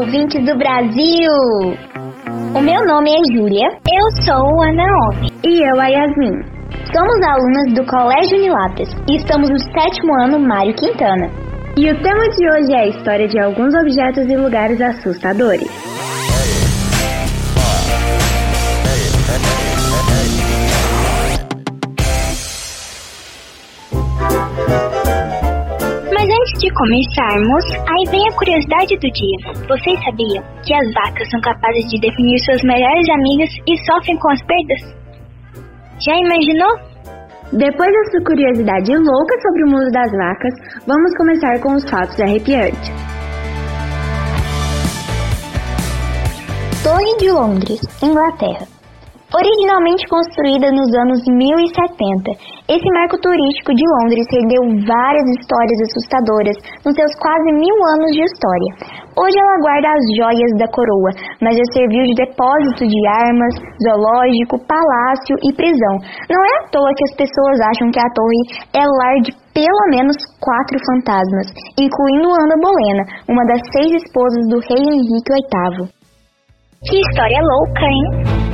ouvintes do Brasil! O meu nome é Júlia. Eu sou a Naomi. E eu a Yasmin. Somos alunas do Colégio Unilatas e estamos no sétimo ano Mário Quintana. E o tema de hoje é a história de alguns objetos e lugares assustadores. Começarmos, aí vem a curiosidade do dia. Vocês sabiam que as vacas são capazes de definir suas melhores amigas e sofrem com as perdas? Já imaginou? Depois dessa curiosidade louca sobre o mundo das vacas, vamos começar com os fatos arrepiantes. Torre de Londres, Inglaterra. Originalmente construída nos anos 1070, esse marco turístico de Londres rendeu várias histórias assustadoras nos seus quase mil anos de história. Hoje ela guarda as joias da coroa, mas já serviu de depósito de armas, zoológico, palácio e prisão. Não é à toa que as pessoas acham que a torre é lar de pelo menos quatro fantasmas, incluindo Ana Bolena, uma das seis esposas do rei Henrique VIII. Que história louca, hein?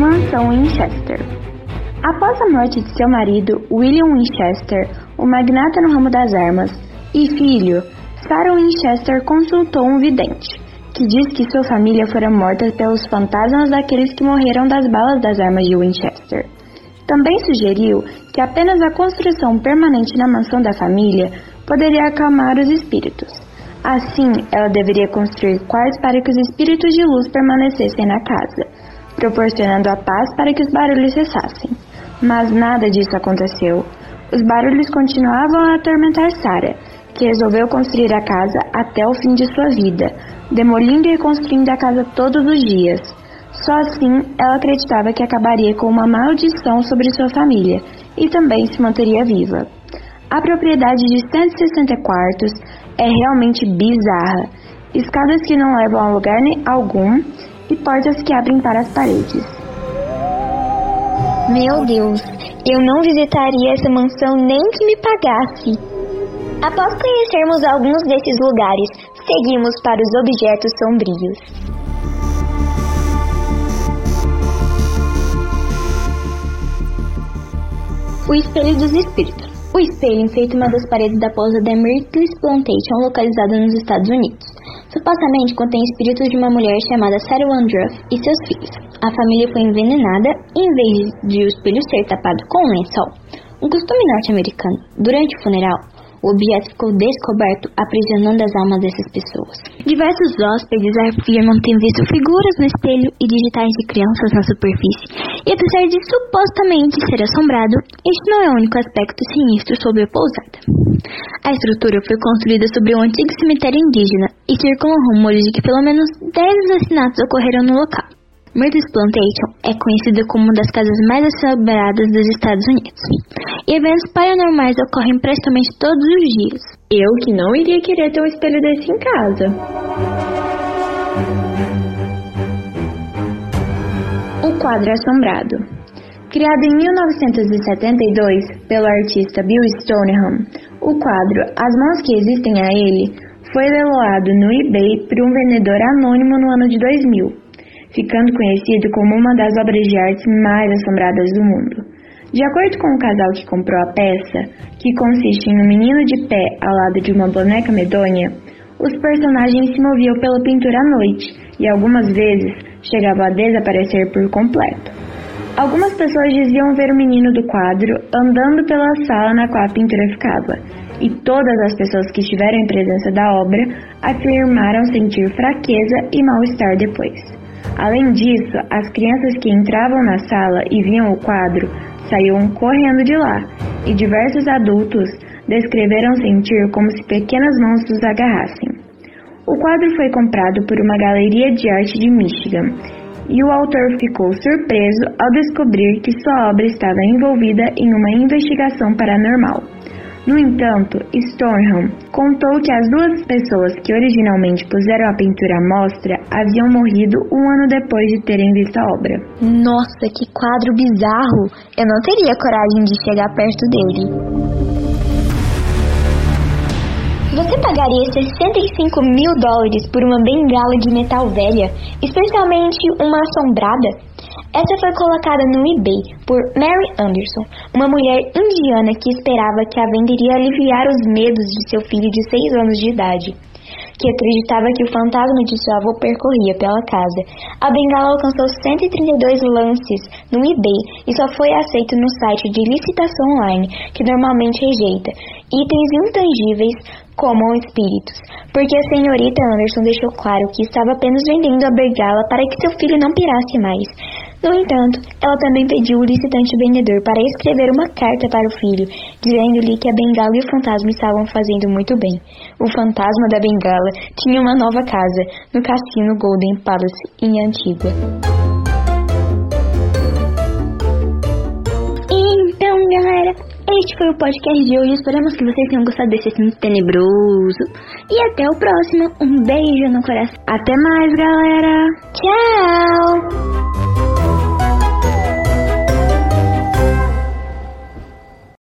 Mansão Winchester. Após a morte de seu marido, William Winchester, o magnata no ramo das armas, e filho, Sarah Winchester consultou um vidente, que diz que sua família fora morta pelos fantasmas daqueles que morreram das balas das armas de Winchester. Também sugeriu que apenas a construção permanente na mansão da família poderia acalmar os espíritos. Assim, ela deveria construir quartos para que os espíritos de luz permanecessem na casa proporcionando a paz para que os barulhos cessassem. Mas nada disso aconteceu. Os barulhos continuavam a atormentar Sara, que resolveu construir a casa até o fim de sua vida, demolindo e reconstruindo a casa todos os dias. Só assim ela acreditava que acabaria com uma maldição sobre sua família e também se manteria viva. A propriedade de 160 quartos é realmente bizarra. Escadas que não levam a lugar algum e portas que abrem para as paredes. Meu Deus, eu não visitaria essa mansão nem que me pagasse. Após conhecermos alguns desses lugares, seguimos para os objetos sombrios. O Espelho dos Espíritos. O espelho enfeita uma das paredes da pousa Mertlis Plantation, localizada nos Estados Unidos. Supostamente contém espíritos de uma mulher chamada Sarah Wandruff e seus filhos. A família foi envenenada e, em vez de o espelho ser tapado com um lençol, um costume norte-americano, durante o funeral, o objeto ficou descoberto, aprisionando as almas dessas pessoas. Diversos hóspedes afirmam ter visto figuras no espelho e digitais de crianças na superfície. E apesar de supostamente ser assombrado, este não é o único aspecto sinistro sobre a pousada. A estrutura foi construída sobre um antigo cemitério indígena e circulam rumores de que pelo menos 10 assassinatos ocorreram no local. Murdo's Plantation é conhecida como uma das casas mais assombradas dos Estados Unidos. E eventos paranormais ocorrem praticamente todos os dias. Eu que não iria querer ter um espelho desse em casa. Quadro assombrado. Criado em 1972 pelo artista Bill Stoneham, o quadro As Mãos que Existem a Ele foi leiloado no eBay por um vendedor anônimo no ano de 2000 ficando conhecido como uma das obras de arte mais assombradas do mundo. De acordo com o casal que comprou a peça, que consiste em um menino de pé ao lado de uma boneca medonha, os personagens se moviam pela pintura à noite e algumas vezes chegavam a desaparecer por completo. Algumas pessoas diziam ver o menino do quadro andando pela sala na qual a pintura ficava, e todas as pessoas que estiveram em presença da obra afirmaram sentir fraqueza e mal-estar depois. Além disso, as crianças que entravam na sala e viam o quadro saíam correndo de lá, e diversos adultos descreveram sentir como se pequenas mãos os agarrassem. O quadro foi comprado por uma galeria de arte de Michigan, e o autor ficou surpreso ao descobrir que sua obra estava envolvida em uma investigação paranormal. No entanto, Stornham contou que as duas pessoas que originalmente puseram a pintura à mostra haviam morrido um ano depois de terem visto a obra. Nossa, que quadro bizarro! Eu não teria coragem de chegar perto dele. Você pagaria 65 mil dólares por uma bengala de metal velha, especialmente uma assombrada? Essa foi colocada no eBay por Mary Anderson, uma mulher indiana que esperava que a venda iria aliviar os medos de seu filho de 6 anos de idade que acreditava que o fantasma de seu avô percorria pela casa. A bengala alcançou 132 lances no eBay e só foi aceito no site de licitação online, que normalmente rejeita itens intangíveis como espíritos, porque a senhorita Anderson deixou claro que estava apenas vendendo a bengala para que seu filho não pirasse mais. No entanto, ela também pediu o licitante vendedor para escrever uma carta para o filho, dizendo-lhe que a bengala e o fantasma estavam fazendo muito bem. O fantasma da bengala tinha uma nova casa no cassino Golden Palace em Antigua. Então, galera, este foi o podcast de hoje. Esperamos que vocês tenham gostado desse assunto tenebroso. E até o próximo. Um beijo no coração. Até mais, galera. Tchau!